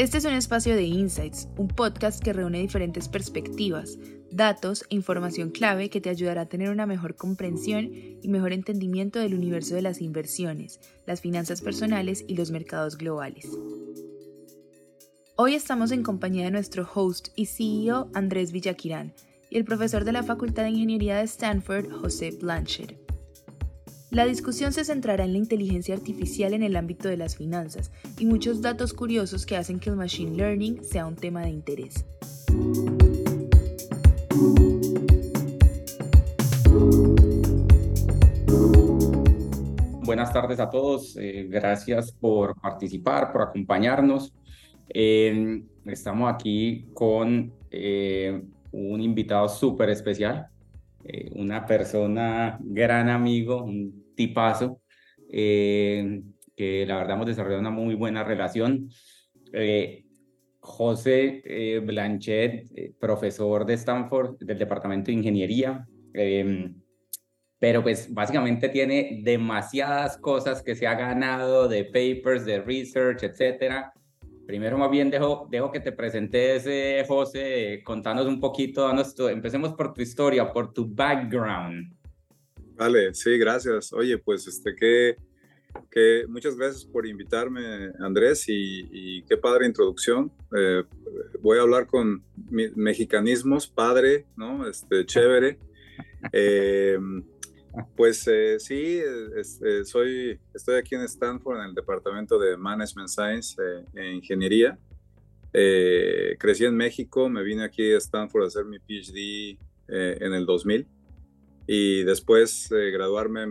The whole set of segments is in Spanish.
Este es un espacio de Insights, un podcast que reúne diferentes perspectivas, datos e información clave que te ayudará a tener una mejor comprensión y mejor entendimiento del universo de las inversiones, las finanzas personales y los mercados globales. Hoy estamos en compañía de nuestro host y CEO Andrés Villaquirán y el profesor de la Facultad de Ingeniería de Stanford, José Blanchard. La discusión se centrará en la inteligencia artificial en el ámbito de las finanzas y muchos datos curiosos que hacen que el machine learning sea un tema de interés. Buenas tardes a todos, eh, gracias por participar, por acompañarnos. Eh, estamos aquí con eh, un invitado súper especial, eh, una persona, gran amigo, un tipazo, eh, que la verdad hemos desarrollado una muy buena relación. Eh, José Blanchet, profesor de Stanford del Departamento de Ingeniería, pero pues básicamente tiene demasiadas cosas que se ha ganado de papers, de research, etcétera Primero, más bien, dejo, dejo que te presentes, eh, José, contanos un poquito, danos empecemos por tu historia, por tu background. Vale, sí, gracias. Oye, pues este, que, que muchas gracias por invitarme, Andrés, y, qué padre introducción. Eh, voy a hablar con mexicanismos, padre, ¿no? Este, chévere. Eh, pues eh, sí, eh, soy, estoy aquí en Stanford en el departamento de Management Science e Ingeniería. crecí en México, me vine aquí a Stanford a hacer mi PhD en el 2000 y después de graduarme,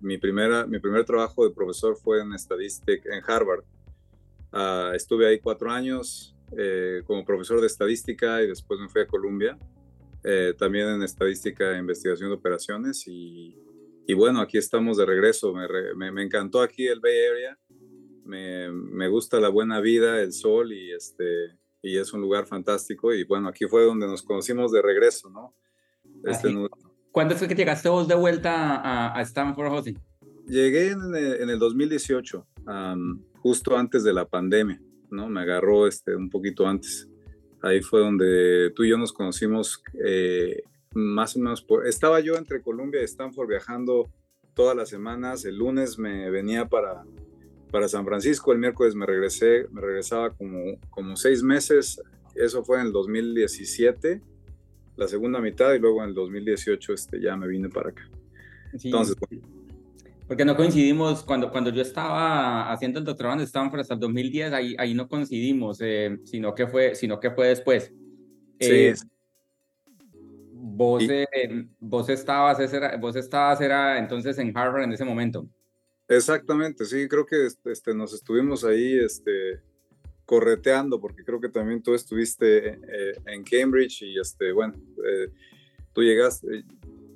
mi, primera, mi primer trabajo de profesor fue en estadística en Harvard. Ah, estuve ahí cuatro años como profesor de estadística y después me fui a Columbia eh, también en estadística e investigación de operaciones y, y bueno, aquí estamos de regreso. Me, me, encantó aquí el Bay Area, me, me, gusta la buena vida, el sol y, este, y es un lugar fantástico y bueno, aquí fue donde nos conocimos de regreso, ¿no? Este, ¿Cuándo fue que llegaste vos de vuelta a, a Stanford, José? Llegué en, en el 2018, justo antes de la pandemia, ¿no? Me agarró este, un poquito antes. Ahí fue donde tú y yo nos conocimos eh, más o menos. Por, estaba yo entre Colombia y Stanford viajando todas las semanas. El lunes me venía para, para San Francisco, el miércoles me regresé, me regresaba como, como seis meses. Eso fue en el 2017, la segunda mitad, y luego en el 2018 este, ya me vine para acá. Entonces, porque no coincidimos, cuando, cuando yo estaba haciendo el doctorado en Stanford hasta el 2010, ahí, ahí no coincidimos, eh, sino, que fue, sino que fue después. Eh, sí. Vos, eh, vos, estabas, era, vos estabas, era entonces en Harvard en ese momento. Exactamente, sí, creo que este, este nos estuvimos ahí este, correteando, porque creo que también tú estuviste en Cambridge y, este, bueno, tú llegaste,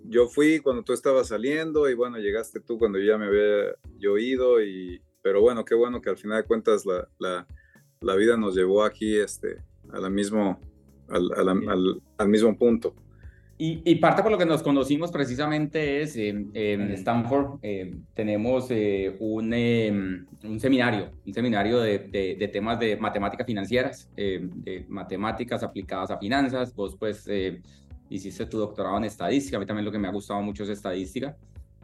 yo fui cuando tú estabas saliendo y bueno, llegaste tú cuando ya me había yo ido y, pero bueno, qué bueno que al final de cuentas la, la, la vida nos llevó aquí este, a la mismo, al, al, al, mismo punto. Y, y, parte por lo que nos conocimos precisamente es en Stanford eh, tenemos eh, un, em, un, seminario, un seminario de, de, de, temas de matemáticas financieras, eh, de matemáticas aplicadas a finanzas. Vos pues hiciste tu doctorado en estadística, a mí también lo que me ha gustado mucho es estadística.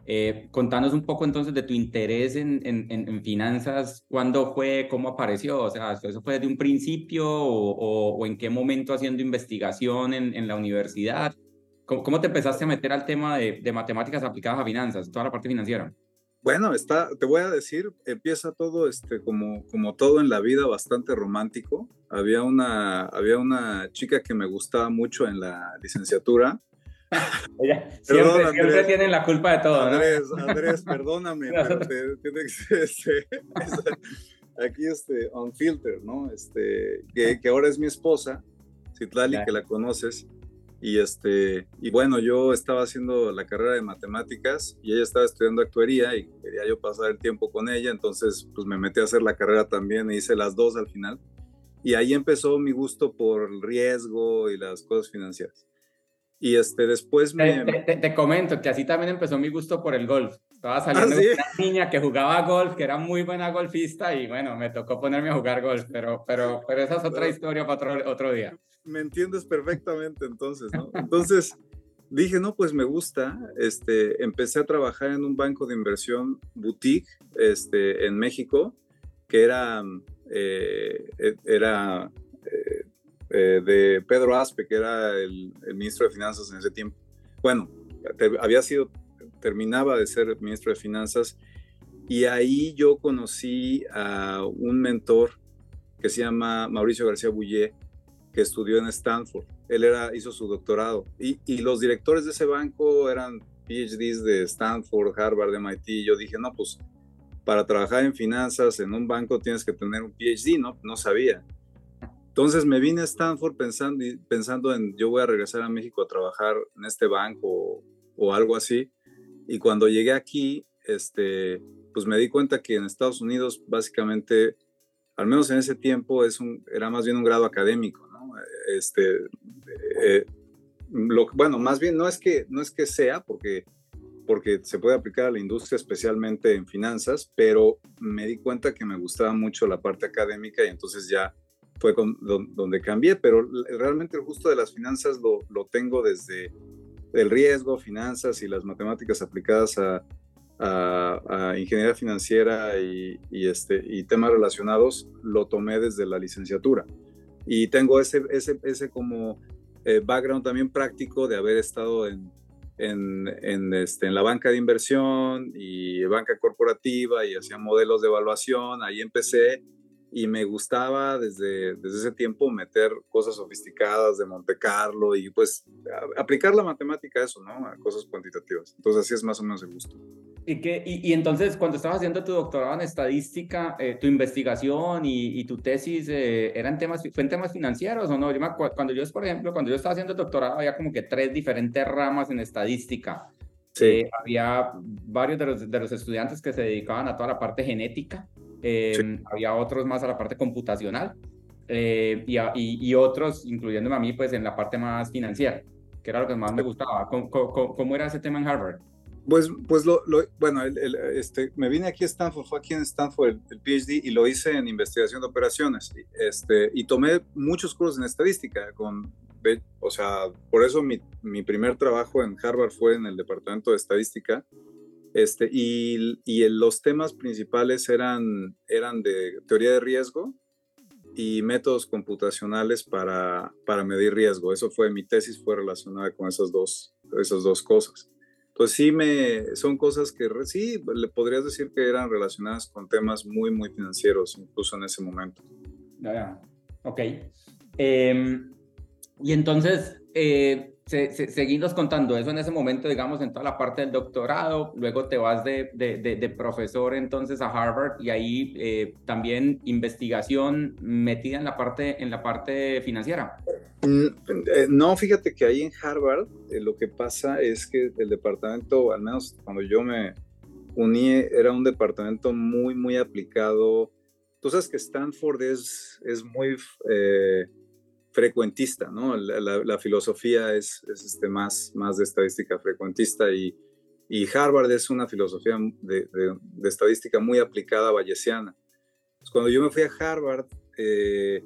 Eh, contanos un poco entonces de tu interés en, en, finanzas, cuándo fue, cómo apareció, o sea, ¿eso fue desde un principio o, o, en qué momento haciendo investigación en, en la universidad? ¿Cómo, ¿Cómo, te empezaste a meter al tema de, de matemáticas aplicadas a finanzas, toda la parte financiera? Bueno, está, te voy a decir, empieza todo este, como, como todo en la vida, bastante romántico. Había una, había una chica que me gustaba mucho en la licenciatura. siempre, siempre tienen la culpa de todo, Andrés, Andrés, perdóname, pero te, tiene que este, aquí este, on filter, ¿no? Este, que, que ahora es mi esposa, Citlali, que la conoces. Y, este, y bueno, yo estaba haciendo la carrera de matemáticas y ella estaba estudiando actuaría y quería yo pasar el tiempo con ella, entonces pues me metí a hacer la carrera también e hice las dos al final. Y ahí empezó mi gusto por el riesgo y las cosas financieras. Y este, después me... Te, te, comento que así también empezó mi gusto por el golf. Estaba ¿Ah, saliendo con una niña que jugaba golf, que era muy buena golfista y bueno, me tocó ponerme a jugar golf, pero, pero, pero esa es otra historia para otro, otro día. Me entiendes perfectamente entonces, ¿no? Entonces dije, no, pues me gusta. Este, empecé a trabajar en un banco de inversión boutique este, en México, que era, eh, e, era eh, eh, de Pedro Aspe, que era el, ministro de Finanzas en ese tiempo. Bueno, había sido, terminaba de ser ministro de Finanzas y ahí yo conocí a un mentor que se llama Mauricio García Bullé, que estudió en Stanford. Él era, hizo su doctorado y, y los directores de ese banco eran PhDs de Stanford, Harvard, MIT. Yo dije, no, pues para trabajar en finanzas en un banco tienes que tener un PhD, ¿no? No sabía. Entonces me vine a Stanford pensando, pensando en yo voy a regresar a México a trabajar en este banco o, algo así. Y cuando llegué aquí, este, pues me di cuenta que en Estados Unidos básicamente, al menos en ese tiempo, es un, era más bien un grado académico, ¿no? Este, eh, lo, bueno, más bien no es que, no es que sea, porque, porque se puede aplicar a la industria, especialmente en finanzas, pero me di cuenta que me gustaba mucho la parte académica y entonces ya fue donde cambié, pero realmente el gusto de las finanzas lo, lo, tengo desde el riesgo, finanzas y las matemáticas aplicadas a, a, ingeniería financiera este, y temas relacionados, lo tomé desde la licenciatura. Y tengo ese, ese, como eh, background también práctico de haber estado en, este, en la banca de inversión y banca corporativa y hacía modelos de evaluación. Ahí empecé y me gustaba desde, desde ese tiempo meter cosas sofisticadas de Monte Carlo y pues aplicar la matemática a eso, ¿no? A cosas cuantitativas. Entonces así es más o menos el gusto. ¿Y, qué, y, entonces cuando estabas haciendo tu doctorado en estadística, eh, tu investigación y, y tu tesis eh, eran temas, fue en temas financieros o no? Yo me cuando yo, por ejemplo, cuando yo estaba haciendo el doctorado había como que tres diferentes ramas en estadística. Sí. Eh, había varios de los, de los estudiantes que se dedicaban a toda la parte genética, Em, había otros más a la parte computacional eh, y, y, otros, incluyéndome a mí, pues en la parte más financiera, que era lo que más me gustaba. ¿Cómo, cómo, era ese tema en Harvard? Pues, pues lo, bueno, este, me vine aquí a Stanford, fue aquí en Stanford el, PhD y lo hice en investigación de operaciones. Este, y tomé muchos cursos en estadística, con, o sea, por eso mi, mi primer trabajo en Harvard fue en el departamento de estadística este, y, y los temas principales eran, eran de teoría de riesgo y métodos computacionales para, para medir riesgo. Eso fue, mi tesis fue relacionada con esas dos, esas dos cosas. Entonces sí, me, son cosas que sí, le podrías decir que eran relacionadas con temas muy, muy financieros, incluso en ese momento. Ya, ok. Em, y entonces, eh, se, contando eso en ese momento, digamos, en toda la parte del doctorado, luego te vas de, de, profesor entonces a Harvard y ahí eh, también investigación metida en la parte, en la parte financiera. Mm, eh, no, fíjate que ahí en Harvard eh, lo que pasa es que el departamento, al menos cuando yo me uní, era un departamento muy, muy aplicado. Tú sabes que Stanford es, es muy frecuentista, ¿no? La, filosofía es, este, más, más de estadística frecuentista y, y Harvard es una filosofía de, estadística muy aplicada bayesiana. Pues cuando yo me fui a Harvard, eh,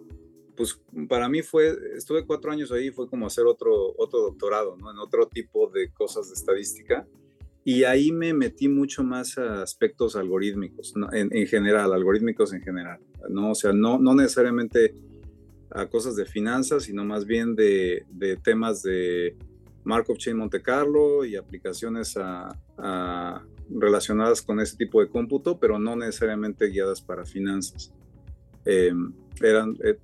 pues para mí fue, estuve cuatro años ahí, fue como hacer otro, otro doctorado, ¿no? En otro tipo de cosas de estadística. Y ahí me metí mucho más a aspectos algorítmicos, en, en, general, algorítmicos en general, ¿no? O sea, no, no necesariamente a cosas de finanzas, sino más bien de, de temas de Markov Chain Monte Carlo y aplicaciones a, relacionadas con ese tipo de cómputo, pero no necesariamente guiadas para finanzas. Em, eran, eh,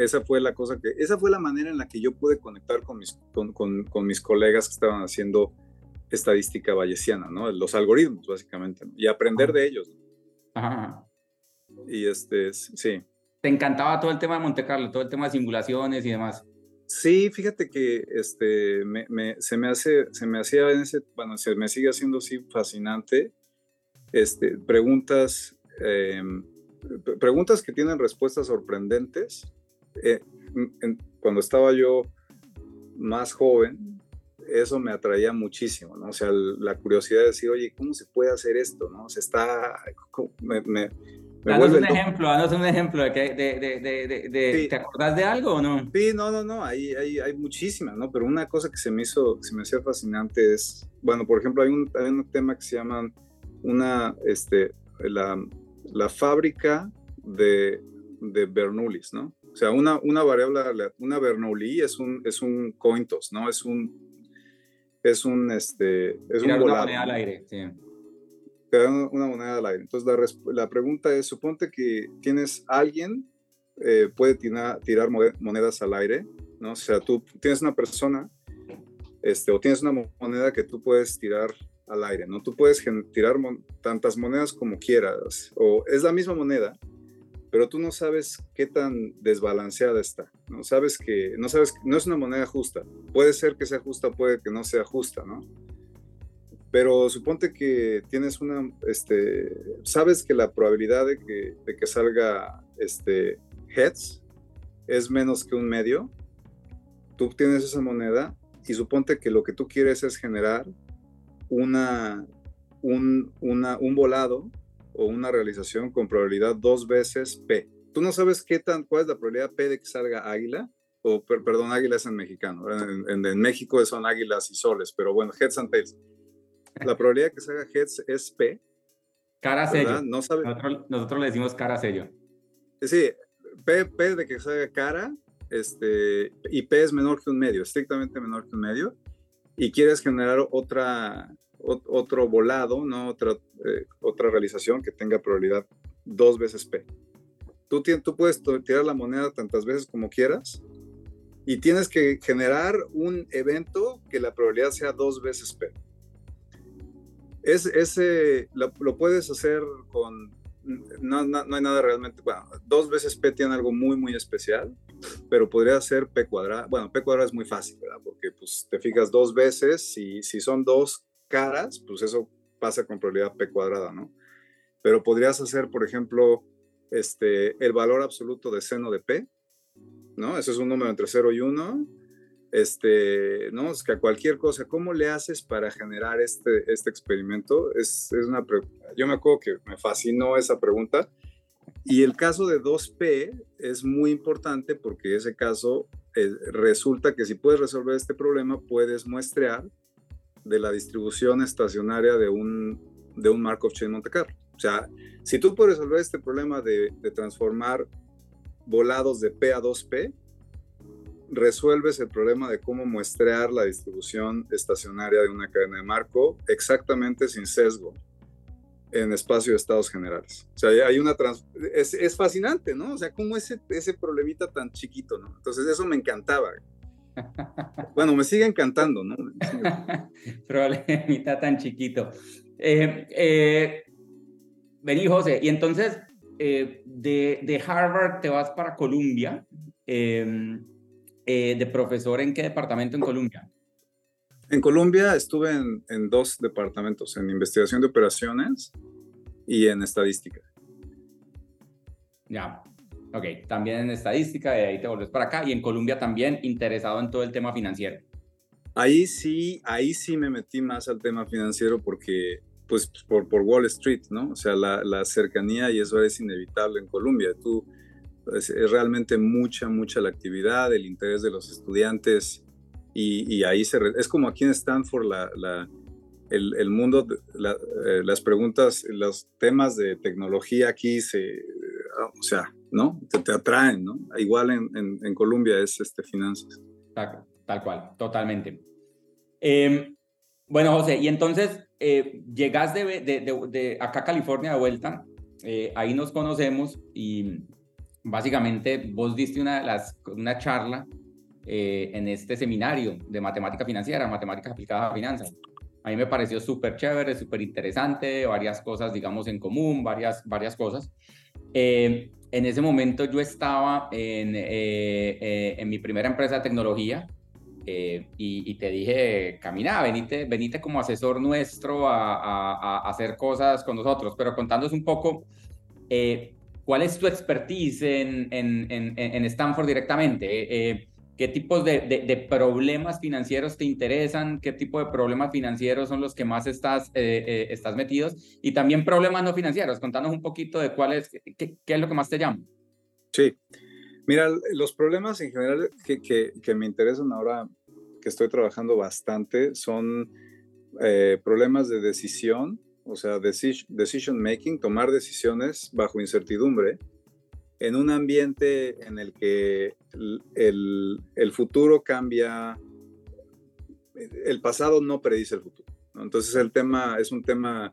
esa fue la cosa que, esa fue la manera en la que yo pude conectar con mis, con, con, mis colegas que estaban haciendo estadística bayesiana, ¿no? Los algoritmos, básicamente, y aprender de ellos. Ajá. Y este, sí te encantaba todo el tema de Monte Carlo, todo el tema de simulaciones y demás. Sí, fíjate que este, se, me hace, se me hacía en bueno, se me sigue haciendo así fascinante. Este, preguntas, em, preguntas que tienen respuestas sorprendentes. Eh, cuando estaba yo más joven, eso me atraía muchísimo, ¿no? O sea, la curiosidad de decir, oye, ¿cómo se puede hacer esto, no? Se está, me, me, danos un ejemplo, danos un ejemplo de, que, de, de, de, ¿te acordás de algo o no? Sí, no, no, no, hay, hay, hay muchísimas, ¿no? Pero una cosa que se me hizo, se me hacía fascinante es, bueno, por ejemplo, hay un, hay un tema que se llama una, este, la, la fábrica de, de Bernoullis, ¿no? O sea, una, una variable, una Bernoulli es un, es un cointos, ¿no? Es un, es un, este, es un una moneda al aire, sí. Una, moneda al aire. Entonces, la, la pregunta es, suponte que tienes alguien, eh, puede tirar, tirar monedas al aire, ¿no? O sea, tú tienes una persona, este, o tienes una moneda que tú puedes tirar al aire, ¿no? Tú puedes tirar tantas monedas como quieras, o es la misma moneda, pero tú no sabes qué tan desbalanceada está, ¿no? Sabes que, no sabes, no es una moneda justa. Puede ser que sea justa, puede que no sea justa, ¿no? Pero suponte que tienes una, este, sabes que la probabilidad de que, de que salga, este, heads es menos que un medio. Tú tienes esa moneda y suponte que lo que tú quieres es generar una, un, una, un volado o una realización con probabilidad dos veces P. Tú no sabes qué tan, cuál es la probabilidad P de que salga águila, o perdón, águila en mexicano, en, en, México son águilas y soles, pero bueno, heads and tails. La probabilidad de que salga heads es P. Cara sello. No sabe... nosotros, le decimos cara sello. Sí, P, P de que salga cara, este, y P es menor que un medio, estrictamente menor que un medio, y quieres generar otra, otro volado, ¿no? Otra, eh, otra realización que tenga probabilidad dos veces P. Tú, tú puedes tirar la moneda tantas veces como quieras y tienes que generar un evento que la probabilidad sea dos veces P. Es, ese lo, puedes hacer con... No, no, no, hay nada realmente... Bueno, dos veces P tiene algo muy, muy especial, pero podría ser P cuadrado. Bueno, P cuadrado es muy fácil, ¿verdad? Porque pues te fijas dos veces, y si son dos caras, pues eso pasa con probabilidad P cuadrada, ¿no? Pero podrías hacer, por ejemplo, este, el valor absoluto de seno de P, ¿no? Ese es un número entre 0 y 1. Este, ¿no? Es que a cualquier cosa, ¿cómo le haces para generar este, este experimento? Es, es una yo me acuerdo que me fascinó esa pregunta. Y el caso de 2P es muy importante porque ese caso eh, resulta que si puedes resolver este problema, puedes muestrear de la distribución estacionaria de un, de un Markov Chain Monte Carlo. O sea, si tú puedes resolver este problema de, de transformar volados de P a 2P, resuelves el problema de cómo muestrear la distribución estacionaria de una cadena de marco exactamente sin sesgo en espacio de estados generales. O sea, hay una es, es, fascinante, ¿no? O sea, cómo ese, ese problemita tan chiquito, ¿no? Entonces eso me encantaba. Bueno, me sigue encantando, ¿no? Problemita tan chiquito. Eh, eh, vení, José, y entonces eh, de, de, Harvard te vas para Columbia, em, de profesor en qué departamento en Columbia? En Colombia estuve en, en, dos departamentos, en investigación de operaciones y en estadística. Ya, Ok, también en estadística, y ahí te volvés para acá, y en Colombia también interesado en todo el tema financiero. Ahí sí, ahí sí me metí más al tema financiero porque, pues, por, por Wall Street, ¿no? O sea, la, la, cercanía y eso es inevitable en Colombia. Tú, es, realmente mucha, mucha la actividad, el interés de los estudiantes, y, ahí se, es como aquí en Stanford, la, la el, mundo, eh, las preguntas, los temas de tecnología aquí se, o sea, ¿no? Te, te atraen, ¿no? Igual en, en, Colombia es este, finanzas. Tal, cual, totalmente. Em, bueno, José, y entonces eh, llegas de, de, de, acá a California de vuelta, eh, ahí nos conocemos y básicamente vos diste una, las, una charla eh, en este seminario de matemática financiera, matemáticas aplicadas a finanzas. A mí me pareció súper chévere, súper interesante, varias cosas, digamos, en común, varias, varias cosas. Eh, en ese momento yo estaba en, eh, eh, en mi primera empresa de tecnología y, te dije, camina, venite, venite como asesor nuestro a, a, hacer cosas con nosotros, pero contándonos un poco cuál es tu expertise en, en, en, en Stanford directamente. qué tipos de, de, problemas financieros te interesan, qué tipo de problemas financieros son los que más estás, eh, eh, estás metidos y también problemas no financieros. Contanos un poquito de cuál es, qué, qué es lo que más te llama. Sí, mira, los problemas en general que, que, que me interesan ahora que estoy trabajando bastante son eh, problemas de decisión, o sea, decision making, tomar decisiones bajo incertidumbre en un ambiente en el que el, el futuro cambia, el pasado no predice el futuro. Entonces el tema es un tema,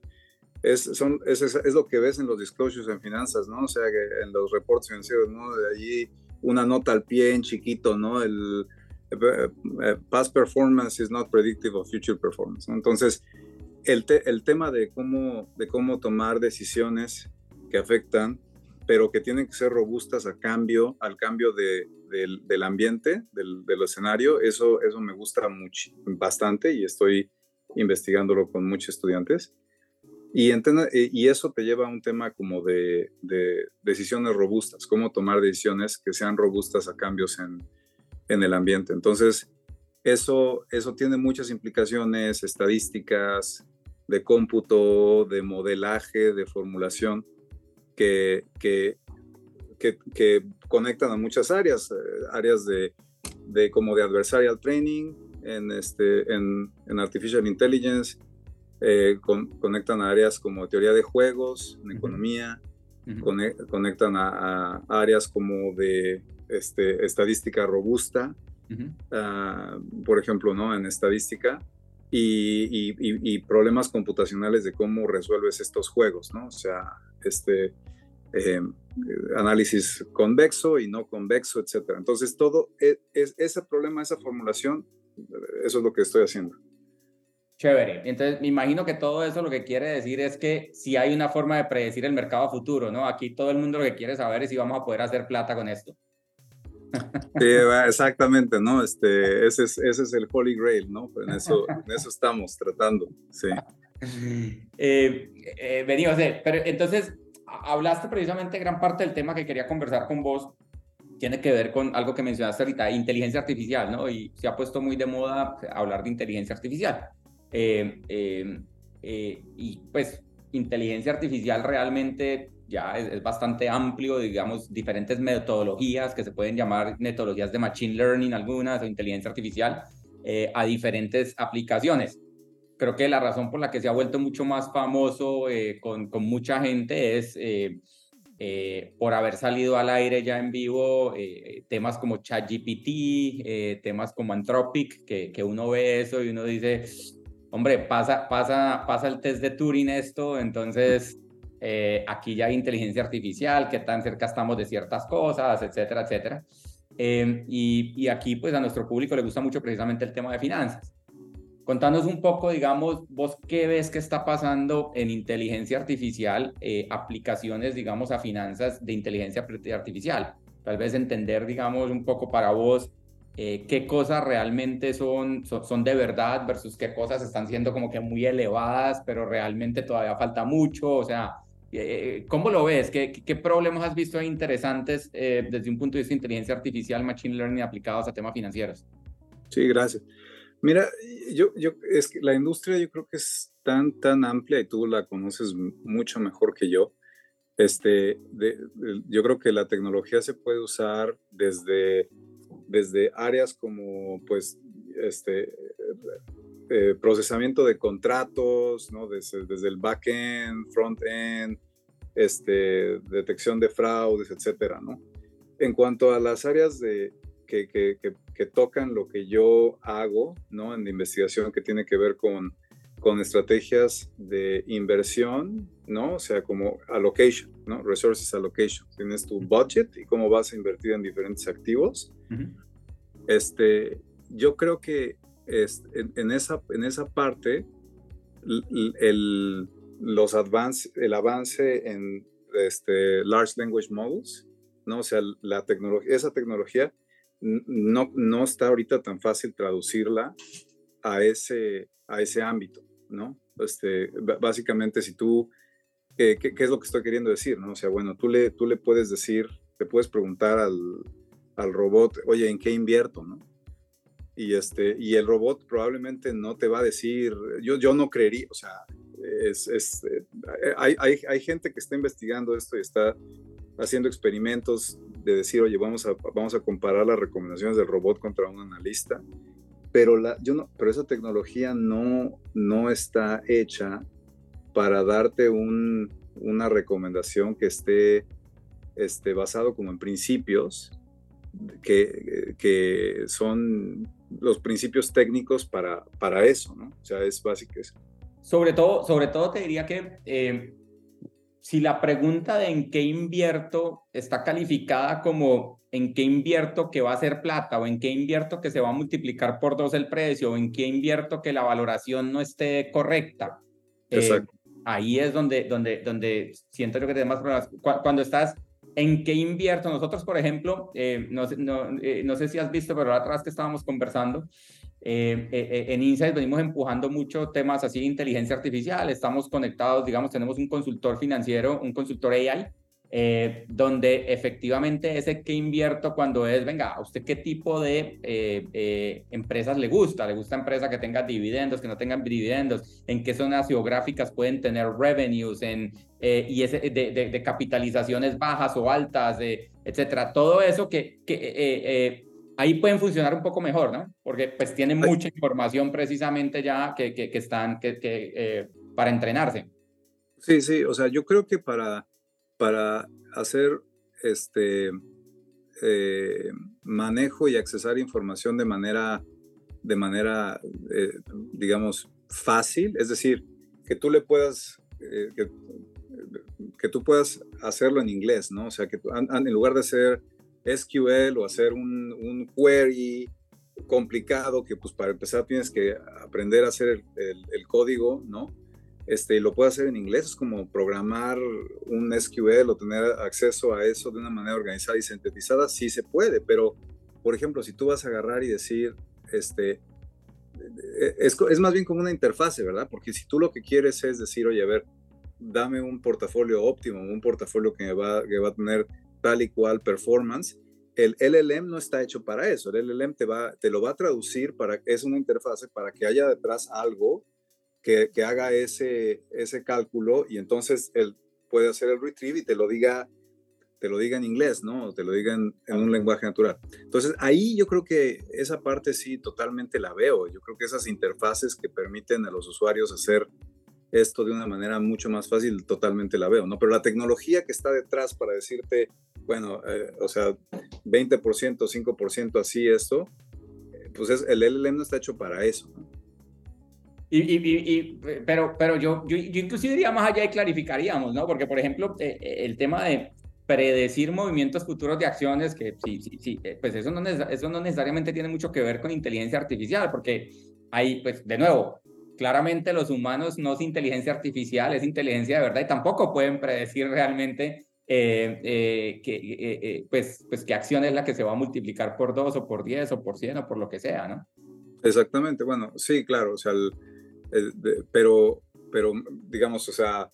es, son, es, es, lo que ves en los disclosures en finanzas, ¿no? O sea, que en los reportes financieros, ¿no? De allí una nota al pie en chiquito, ¿no? El, eh, eh, past performance is not predictive of future performance. Entonces, el, tema de cómo, de cómo tomar decisiones que afectan, pero que tienen que ser robustas a cambio, al cambio de, del, ambiente, del, escenario, eso, eso me gusta mucho, bastante y estoy investigándolo con muchos estudiantes. Y, y eso te lleva a un tema como de, de decisiones robustas, cómo tomar decisiones que sean robustas a cambios en, en el ambiente. Entonces, eso, eso tiene muchas implicaciones estadísticas, de cómputo, de modelaje, de formulación, que, que, que, conectan a muchas áreas, eh, áreas de, de, como de adversarial training, en, este, en, en artificial intelligence, eh, conectan a áreas como teoría de juegos, en economía, conectan a, áreas como de este, estadística robusta, ah, por ejemplo, ¿no? En estadística, y, problemas computacionales de cómo resuelves estos juegos, ¿no? O sea, este, eh, análisis convexo y no convexo, etcétera. Entonces, todo e, es, ese problema, esa formulación, eso es lo que estoy haciendo. Chévere. Entonces, me imagino que todo eso lo que quiere decir es que si hay una forma de predecir el mercado futuro, ¿no? Aquí todo el mundo lo que quiere saber es si vamos a poder hacer plata con esto. Sí, exactamente, ¿no? Este, ese, es, ese es el Holy Grail, ¿no? En eso, en eso estamos tratando, sí. Eh, eh, pero entonces, hablaste precisamente gran parte del tema que quería conversar con vos, tiene que ver con algo que mencionaste ahorita, inteligencia artificial, ¿no? Y se ha puesto muy de moda hablar de inteligencia artificial. Eh, eh, eh, y pues inteligencia artificial realmente ya es, bastante amplio, digamos, diferentes metodologías que se pueden llamar metodologías de machine learning algunas o inteligencia artificial a diferentes aplicaciones. Creo que la razón por la que se ha vuelto mucho más famoso con, con, mucha gente es por haber salido al aire ya en vivo temas como ChatGPT, temas como Anthropic, que, que uno ve eso y uno dice, hombre, pasa, pasa, pasa el test de Turing esto, entonces eh, aquí ya hay inteligencia artificial, qué tan cerca estamos de ciertas cosas, etcétera, etcétera. Em, y, aquí pues a nuestro público le gusta mucho precisamente el tema de finanzas. Contanos un poco, digamos, vos qué ves que está pasando en inteligencia artificial, eh, aplicaciones, digamos, a finanzas de inteligencia artificial. Tal vez entender, digamos, un poco para vos eh, qué cosas realmente son, son, de verdad versus qué cosas están siendo como que muy elevadas, pero realmente todavía falta mucho. O sea, eh, ¿cómo lo ves? ¿Qué, qué problemas has visto interesantes eh, desde un punto de vista de inteligencia artificial, machine learning aplicados a temas financieros? Sí, gracias. Mira, yo, yo, es que la industria yo creo que es tan, tan amplia y tú la conoces mucho mejor que yo. Este, yo creo que la tecnología se puede usar desde desde áreas como pues este eh, procesamiento de contratos, ¿no? desde, desde el back-end, front-end, este, detección de fraudes, etcétera, ¿no? En cuanto a las áreas de, que, que, que, tocan lo que yo hago, ¿no? En investigación que tiene que ver con, con estrategias de inversión, ¿no? O sea, como allocation, ¿no? Resources allocation. Tienes tu budget y cómo vas a invertir en diferentes activos. Este, yo creo que en, esa, en esa parte, el, los advance, el avance en este, Large Language Models, ¿no? O sea, la tecnología, esa tecnología no, no está ahorita tan fácil traducirla a ese, a ese ámbito, ¿no? Este, básicamente, si tú, ¿qué, es lo que estoy queriendo decir, no? O sea, bueno, tú le, tú le puedes decir, te puedes preguntar al, al robot, oye, ¿en qué invierto? ¿no? Y, este, y el robot probablemente no te va a decir, yo, yo no creería, o sea, es, es eh, hay, hay, hay, gente que está investigando esto y está haciendo experimentos de decir, oye, vamos a, vamos a comparar las recomendaciones del robot contra un analista, pero, la, yo no, pero esa tecnología no, no está hecha para darte un, una recomendación que esté, esté basado como en principios que, que son los principios técnicos para, para eso, ¿no? O sea, es básico eso. Sobre todo, sobre todo te diría que eh, si la pregunta de en qué invierto está calificada como en qué invierto que va a ser plata o en qué invierto que se va a multiplicar por dos el precio o en qué invierto que la valoración no esté correcta. Eh, ahí es donde, donde, donde siento yo que tenemos problemas. Cuando estás en qué invierto, nosotros, por ejemplo, eh, no, no, no, sé si has visto, pero atrás que estábamos conversando, eh, eh, eh, en Insights venimos empujando mucho temas así de inteligencia artificial, estamos conectados, digamos, tenemos un consultor financiero, un consultor AI, donde efectivamente ese que invierto cuando es, venga, ¿a usted qué tipo de empresas le gusta? ¿Le gusta empresa que tenga dividendos, que no tengan dividendos? ¿En qué zonas geográficas pueden tener revenues? En, y ese, de, de, capitalizaciones bajas o altas, etcétera. Todo eso que, que ahí pueden funcionar un poco mejor, ¿no? Porque pues tienen mucha información precisamente ya que, que, están que, que eh, para entrenarse. Sí, sí, o sea, yo creo que para, para hacer este eh, manejo y accesar información de manera, de manera eh, digamos, fácil, es decir, que tú le puedas, que, que, tú puedas hacerlo en inglés, ¿no? O sea, que en lugar de hacer SQL o hacer un, un query complicado que pues para empezar tienes que aprender a hacer el, el, código, ¿no? Este, lo puedes hacer en inglés, es como programar un SQL o tener acceso a eso de una manera organizada y sintetizada, sí se puede, pero por ejemplo, si tú vas a agarrar y decir, este, es, es más bien como una interfase, ¿verdad? Porque si tú lo que quieres es decir, oye, a ver, dame un portafolio óptimo, un portafolio que va, que va a tener tal y cual performance. El LLM no está hecho para eso. El LLM te, va, te lo va a traducir para, es una interfase para que haya detrás algo que, que haga ese, ese cálculo y entonces él puede hacer el retrieve y te lo diga te lo diga en inglés, ¿no? Te lo diga en, en, un lenguaje natural. Entonces, ahí yo creo que esa parte sí totalmente la veo. Yo creo que esas interfaces que permiten a los usuarios hacer esto de una manera mucho más fácil, totalmente la veo, ¿no? Pero la tecnología que está detrás para decirte, bueno, eh, o sea, 20%, 5% así esto, eh, pues es, el LLM no está hecho para eso, ¿no? Y, y, y, pero, pero yo, yo, yo, inclusive iría más allá y clarificaríamos, ¿no? Porque, por ejemplo, eh, el tema de predecir movimientos futuros de acciones, que sí, sí, sí, pues eso no, eso no necesariamente tiene mucho que ver con inteligencia artificial, porque hay, pues, de nuevo, claramente los humanos no es inteligencia artificial, es inteligencia de verdad y tampoco pueden predecir realmente eh, eh, que, eh, pues, pues qué acción es la que se va a multiplicar por dos o por diez o por cien o por lo que sea, ¿no? Exactamente, bueno, sí, claro, o sea, pero, pero digamos, o sea,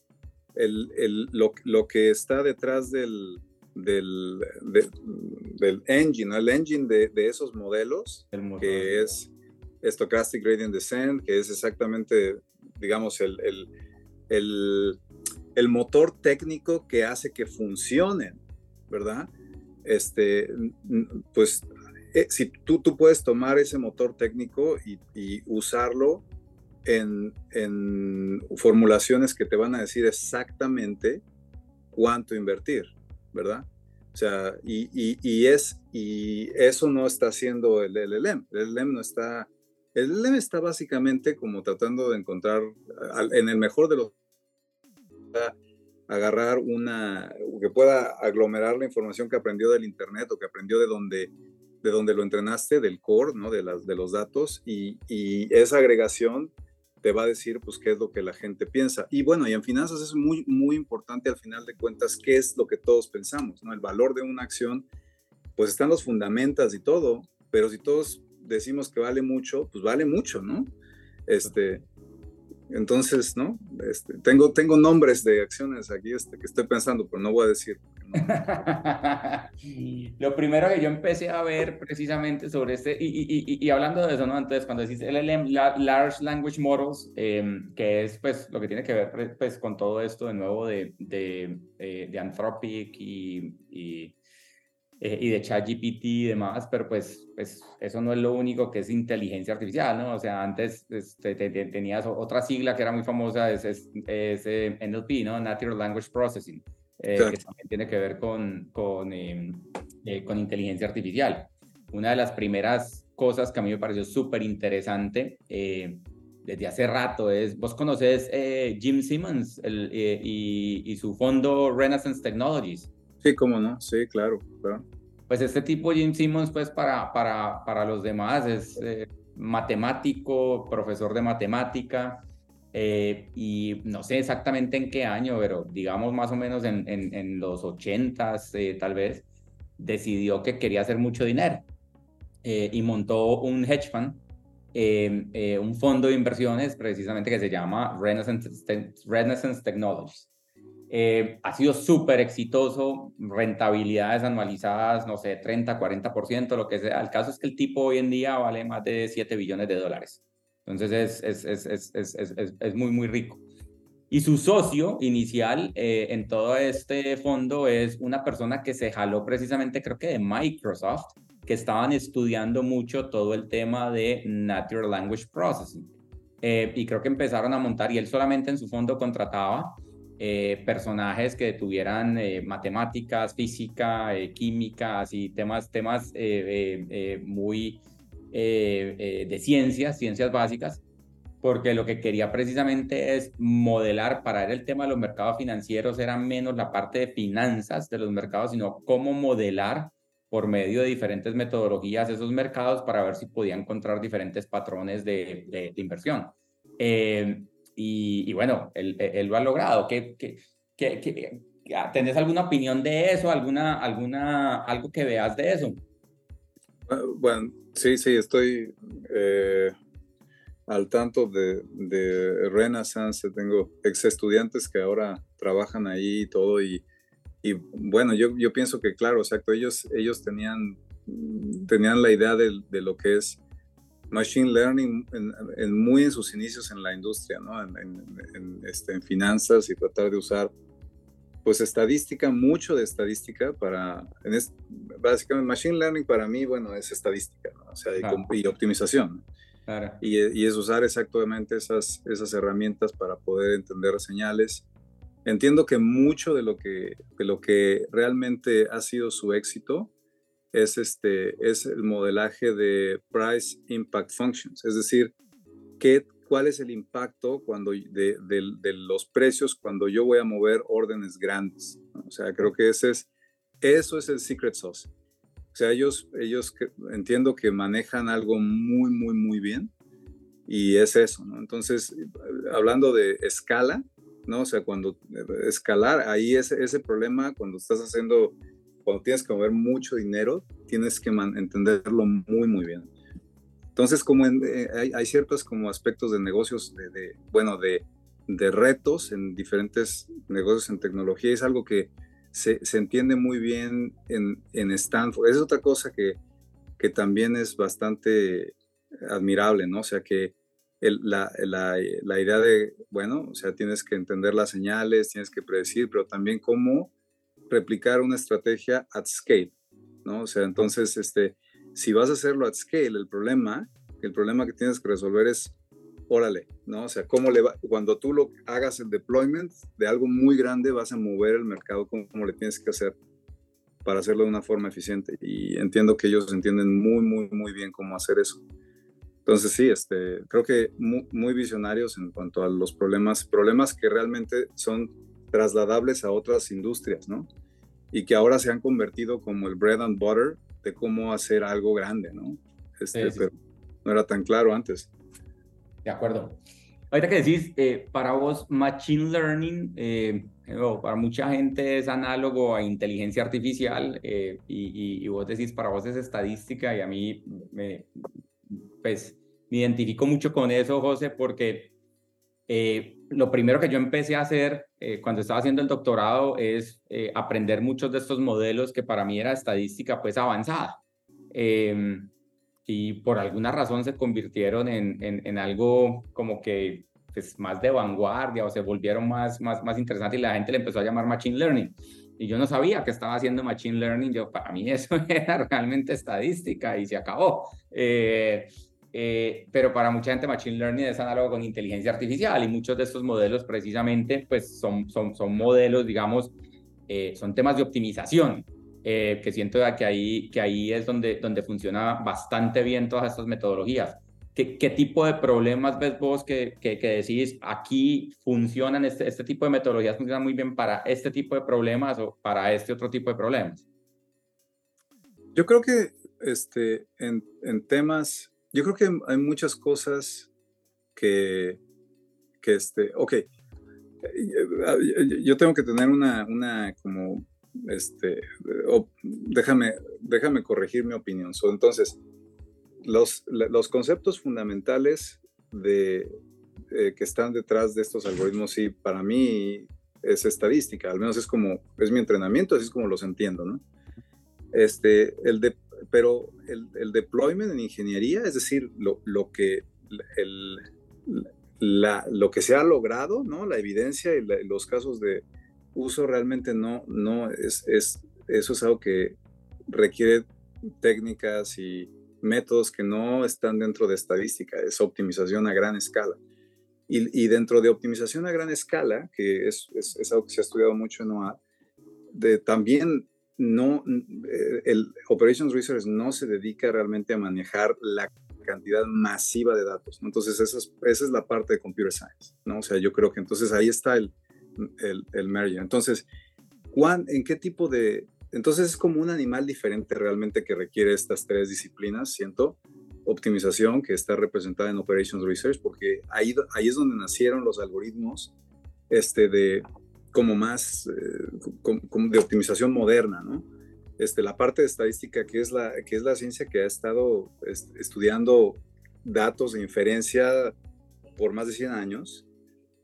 el, el, lo, lo que está detrás del, del, del engine, el engine de, de esos modelos, que es Stochastic Gradient Descent, que es exactamente, digamos, el, el, el, el motor técnico que hace que funcionen, ¿verdad? Este, pues eh, si tú, tú puedes tomar ese motor técnico y, y usarlo en, en, formulaciones que te van a decir exactamente cuánto invertir, ¿verdad? O sea, y, y, y, es, y eso no está haciendo el LLM. El LLM no está el LLM está básicamente como tratando de encontrar, en el mejor de los agarrar una, que pueda aglomerar la información que aprendió del Internet o que aprendió de donde, de donde lo entrenaste, del core, ¿no? de, las, de los datos, y, y, esa agregación te va a decir, pues, qué es lo que la gente piensa. Y bueno, y en finanzas es muy, muy importante al final de cuentas, qué es lo que todos pensamos, ¿no? El valor de una acción, pues están los fundamentos y todo, pero si todos decimos que vale mucho, pues vale mucho, ¿no? Este, entonces, ¿no? Este, tengo, tengo nombres de acciones aquí este, que estoy pensando, pero no voy a decir, Lo primero que yo empecé a ver precisamente sobre este, y, y, y, hablando de eso, ¿no? Entonces, cuando decís LLM, Large Language Models, em, que es pues lo que tiene que ver pues con todo esto de nuevo de, de, eh, de Anthropic y, y, eh, y de ChatGPT y demás, pero pues, pues eso no es lo único que es inteligencia artificial, ¿no? O sea, antes este, tenías otra sigla que era muy famosa, es, es, es eh, NLP, ¿no? Natural Language Processing eh, que también tiene que ver con, con, em, eh, con inteligencia artificial. Una de las primeras cosas que a mí me pareció súper interesante eh, desde hace rato es, vos conoces Jim Simmons el, y, y, su fondo Renaissance Technologies. Sí, cómo no, sí, claro, claro. Pues este tipo Jim Simmons, pues para, para, para los demás es matemático, profesor de matemática, eh, y no sé exactamente en qué año, pero digamos más o menos en, en, los ochentas eh, tal vez, decidió que quería hacer mucho dinero eh, y montó un hedge fund, un fondo de inversiones precisamente que se llama Renaissance, Renaissance Technologies. ha sido súper exitoso, rentabilidades anualizadas, no sé, 30, 40%, lo que sea. El caso es que el tipo hoy en día vale más de 7 billones de dólares. Entonces es, es, es, es, muy, muy rico. Y su socio inicial eh, en todo este fondo es una persona que se jaló precisamente, creo que de Microsoft, que estaban estudiando mucho todo el tema de Natural Language Processing. Eh, y creo que empezaron a montar, y él solamente en su fondo contrataba eh, personajes que tuvieran matemáticas, física, química, así temas, temas muy eh, eh, de ciencias, ciencias básicas, porque lo que quería precisamente es modelar para el tema de los mercados financieros, era menos la parte de finanzas de los mercados, sino cómo modelar por medio de diferentes metodologías esos mercados para ver si podía encontrar diferentes patrones de, inversión. Eh, y, bueno, él, él, lo ha logrado. ¿Qué, qué, qué, ¿Tenés alguna opinión de eso? ¿Alguna, alguna, ¿Algo que veas de eso? Ah, bueno, Sí, sí, estoy eh, al tanto de, de, Renaissance. Tengo ex estudiantes que ahora trabajan ahí y todo. Y, y bueno, yo, yo pienso que, claro, exacto, ellos, ellos tenían, tenían la idea de, lo que es machine learning en, muy en sus inicios en la industria, ¿no? En, en, este, en finanzas y tratar de usar pues estadística, mucho de estadística para, en básicamente Machine Learning para mí, bueno, es estadística, ¿no? o sea, y, optimización. Claro. Y, y, es usar exactamente esas, esas herramientas para poder entender señales. Entiendo que mucho de lo que, de lo que realmente ha sido su éxito es, este, es el modelaje de Price Impact Functions, es decir, qué cuál es el impacto cuando de, los precios cuando yo voy a mover órdenes grandes. O sea, creo que ese es, eso es el secret sauce. O sea, ellos, ellos entiendo que manejan algo muy, muy, muy bien y es eso. Entonces, hablando de escala, ¿no? O sea, cuando escalar, ahí es ese problema cuando estás haciendo, cuando tienes que mover mucho dinero, tienes que entenderlo muy, muy bien. Entonces, como eh, hay, ciertos como aspectos de negocios, de, bueno, de, de, retos en diferentes negocios en tecnología, es algo que se, se entiende muy bien en, en, Stanford. Es otra cosa que, que también es bastante admirable, ¿no? O sea, que la, la, la, idea de, bueno, o sea, tienes que entender las señales, tienes que predecir, pero también cómo replicar una estrategia at scale, ¿no? O sea, entonces, este, si vas a hacerlo at scale, el problema, el problema que tienes que resolver es, órale, ¿no? O sea, cómo le va, cuando tú lo hagas el deployment de algo muy grande, vas a mover el mercado, cómo, le tienes que hacer para hacerlo de una forma eficiente. Y entiendo que ellos entienden muy, muy, muy bien cómo hacer eso. Entonces sí, este, creo que muy, muy, visionarios en cuanto a los problemas, problemas que realmente son trasladables a otras industrias, ¿no? Y que ahora se han convertido como el bread and butter de cómo hacer algo grande, ¿no? Este, Pero no era tan claro antes. De acuerdo. Ahorita que decís, eh, para vos, Machine Learning, eh, para mucha gente es análogo a inteligencia artificial eh, y, y, vos decís, para vos es estadística y a mí me, pues, me identifico mucho con eso, José, porque lo primero que yo empecé a hacer eh, cuando estaba haciendo el doctorado es eh, aprender muchos de estos modelos que para mí era estadística pues avanzada. Em, y por alguna razón se convirtieron en, en, algo como que pues, más de vanguardia o se volvieron más, más, más interesantes y la gente le empezó a llamar Machine Learning. Y yo no sabía que estaba haciendo Machine Learning, yo para mí eso era realmente estadística y se acabó. Eh, pero para mucha gente Machine Learning es análogo con inteligencia artificial y muchos de estos modelos precisamente pues son, son, son modelos, digamos, eh, son temas de optimización, eh, que siento que ahí, que ahí es donde, donde funciona bastante bien todas estas metodologías. ¿Qué, qué tipo de problemas ves vos que, que, que, decís aquí funcionan, este, este tipo de metodologías funcionan muy bien para este tipo de problemas o para este otro tipo de problemas? Yo creo que este, en, en temas yo creo que hay muchas cosas que, este, ok, yo tengo que tener una, una como, este, déjame, déjame corregir mi opinión. entonces, los, los conceptos fundamentales de, eh, que están detrás de estos algoritmos, sí, para mí es estadística, al menos es como, es mi entrenamiento, así es como los entiendo, ¿no? Este, el de pero el, deployment en ingeniería, es decir, lo, lo que, el, la, lo que se ha logrado, ¿no? la evidencia y los casos de uso realmente no, no es, es, eso es algo que requiere técnicas y métodos que no están dentro de estadística, es optimización a gran escala. Y, y dentro de optimización a gran escala, que es, es, es, algo que se ha estudiado mucho en OA, de, también no, eh, el Operations Research no se dedica realmente a manejar la cantidad masiva de datos. Entonces, esa es, la parte de Computer Science, ¿no? O sea, yo creo que entonces ahí está el, el, el merger. Entonces, Juan, ¿en qué tipo de...? Entonces es como un animal diferente realmente que requiere estas tres disciplinas, siento. Optimización, que está representada en Operations Research, porque ahí, ahí es donde nacieron los algoritmos este, de, como más eh, de optimización moderna, ¿no? Este, la parte de estadística, que es la, que es la ciencia que ha estado estudiando datos de inferencia por más de 100 años,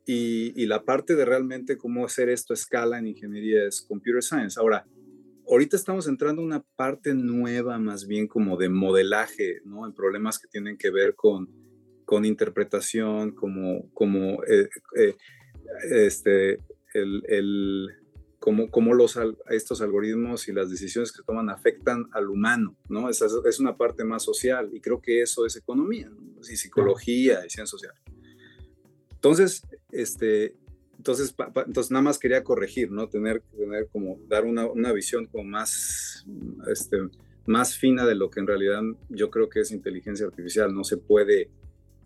y, y, la parte de realmente cómo hacer esto a escala en ingeniería es computer science. Ahora, ahorita estamos entrando en una parte nueva, más bien como de modelaje, ¿no? En problemas que tienen que ver con, con interpretación, como, como eh, eh, este, el, el cómo, cómo los, estos algoritmos y las decisiones que toman afectan al humano, ¿no? Esa es, una parte más social y creo que eso es economía, y psicología y ciencia social. Entonces, este, entonces, entonces nada más quería corregir, ¿no? Tener, tener como, dar una, una visión como más, este, más fina de lo que en realidad yo creo que es inteligencia artificial. No se puede,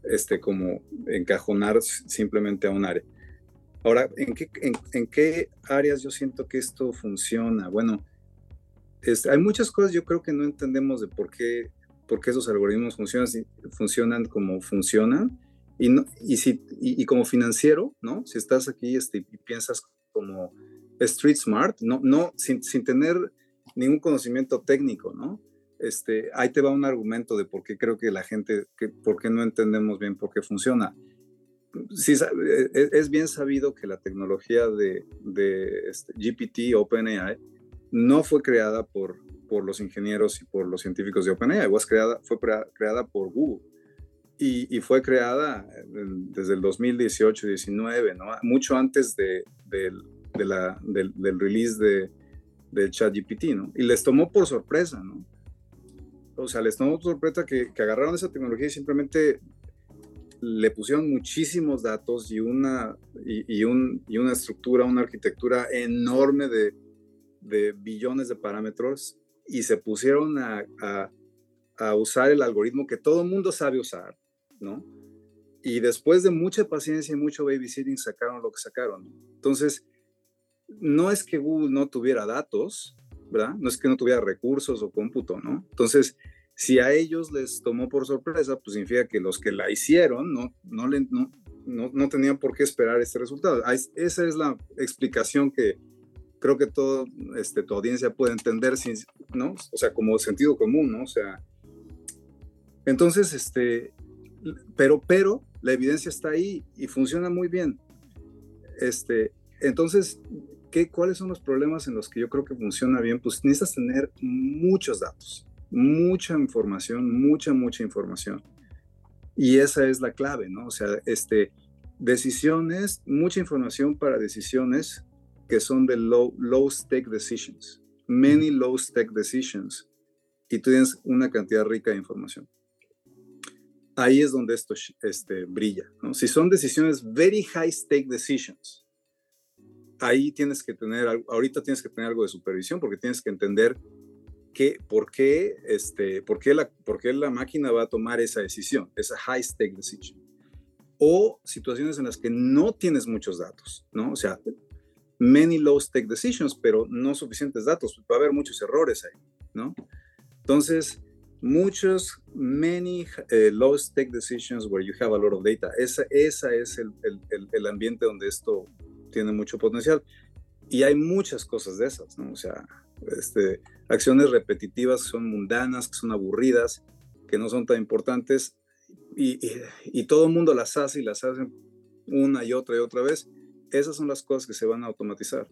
este, como encajonar simplemente a un área. Ahora, ¿en qué, en, qué áreas yo siento que esto funciona? Bueno, hay muchas cosas yo creo que no entendemos de por qué, por qué esos algoritmos funcionan, funcionan como funcionan. Y, no, y, si, y, como financiero, ¿no? Si estás aquí este, y piensas como street smart, no, no sin, sin tener ningún conocimiento técnico, ¿no? Este, ahí te va un argumento de por qué creo que la gente, que, por qué no entendemos bien por qué funciona sí, e, e, es bien sabido que la tecnología de, de este, GPT, OpenAI, no fue creada por, por los ingenieros y por los científicos de OpenAI, fue creada, fue creada por Google. Y, y, fue creada desde el 2018-19, ¿no? mucho antes de, de, de la, del, del, release de, del ChatGPT, ¿no? Y les tomó por sorpresa, ¿no? O sea, les tomó por sorpresa que, que agarraron esa tecnología y simplemente le pusieron muchísimos datos y una, y, un, y una estructura, una arquitectura enorme de, billones de parámetros y se pusieron a, a, usar el algoritmo que todo el mundo sabe usar, ¿no? Y después de mucha paciencia y mucho babysitting sacaron lo que sacaron. Entonces, no es que Google no tuviera datos, ¿verdad? No es que no tuviera recursos o cómputo, ¿no? Entonces, si a ellos les tomó por sorpresa, pues significa que los que la hicieron no, no, le, no, no, tenían por qué esperar este resultado. Esa es la explicación que creo que todo, este, tu audiencia puede entender, sin, ¿no? O sea, como sentido común, ¿no? O sea, entonces, este, pero, pero la evidencia está ahí y funciona muy bien. Este, entonces, ¿qué, ¿cuáles son los problemas en los que yo creo que funciona bien? Pues necesitas tener muchos datos, mucha información, mucha, mucha información. Y esa es la clave, ¿no? O sea, este, decisiones, mucha información para decisiones que son de low, low stake decisions, many low stake decisions, y tú tienes una cantidad rica de información. Ahí es donde esto este, brilla. ¿no? Si son decisiones very high stake decisions, ahí tienes que tener, ahorita tienes que tener algo de supervisión porque tienes que entender que, por, qué, este, por, qué la, por qué la máquina va a tomar esa decisión, esa high stake decision o situaciones en las que no tienes muchos datos, ¿no? O sea, many low stake decisions, pero no suficientes datos, va a haber muchos errores ahí, ¿no? Entonces, muchos, many eh, low stake decisions where you have a lot of data, esa, esa es el, el, el, ambiente donde esto tiene mucho potencial. Y hay muchas cosas de esas, ¿no? O sea, este, acciones repetitivas que son mundanas, que son aburridas, que no son tan importantes, y, todo el mundo las hace y las hace una y otra y otra vez, esas son las cosas que se van a automatizar.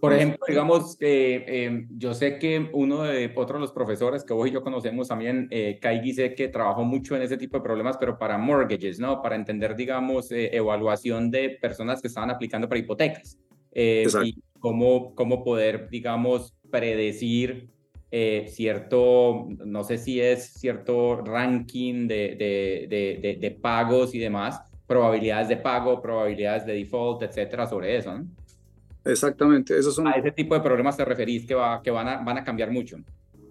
Por ejemplo, digamos, eh, eh, yo sé que uno de otros de los profesores que vos y yo conocemos también, eh, Kai sé que trabajó mucho en ese tipo de problemas, pero para mortgages, ¿no? Para entender, digamos, eh, evaluación de personas que estaban aplicando para hipotecas. y cómo, cómo poder, digamos, predecir eh, cierto, no sé si es cierto ranking de, de, de, de, pagos y demás, probabilidades de pago, probabilidades de default, etcétera, sobre eso, ¿no? Exactamente, esos son... A ese tipo de problemas te referís que, va, que van, a, van a cambiar mucho.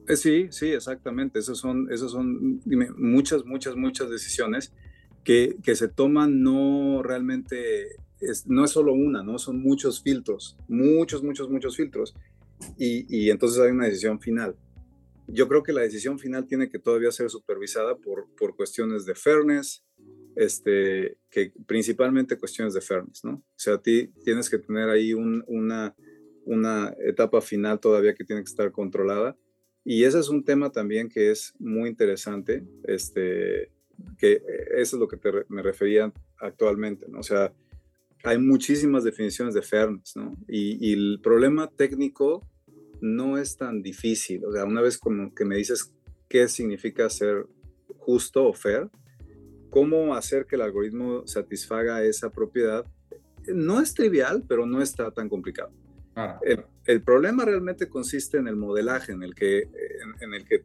Eh, sí, sí, exactamente. Esos son, esos son muchas, muchas, muchas decisiones que, que se toman no realmente, es, no es solo una, ¿no? Son muchos filtros, muchos, muchos, muchos filtros y, entonces hay una decisión final. Yo creo que la decisión final tiene que todavía ser supervisada por, por cuestiones de fairness, este, que principalmente cuestiones de fairness, ¿no? O sea, ti tienes que tener ahí una, una etapa final todavía que tiene que estar controlada. Y ese es un tema también que es muy interesante, este, que eso es lo que me refería actualmente, ¿no? O sea, hay muchísimas definiciones de fairness, ¿no? Y, y, el problema técnico no es tan difícil. O sea, una vez como que me dices qué significa ser justo o fair, cómo hacer que el algoritmo satisfaga esa propiedad, no es trivial, pero no está tan complicado. El, problema realmente consiste en el modelaje, en el que, en, el que eh,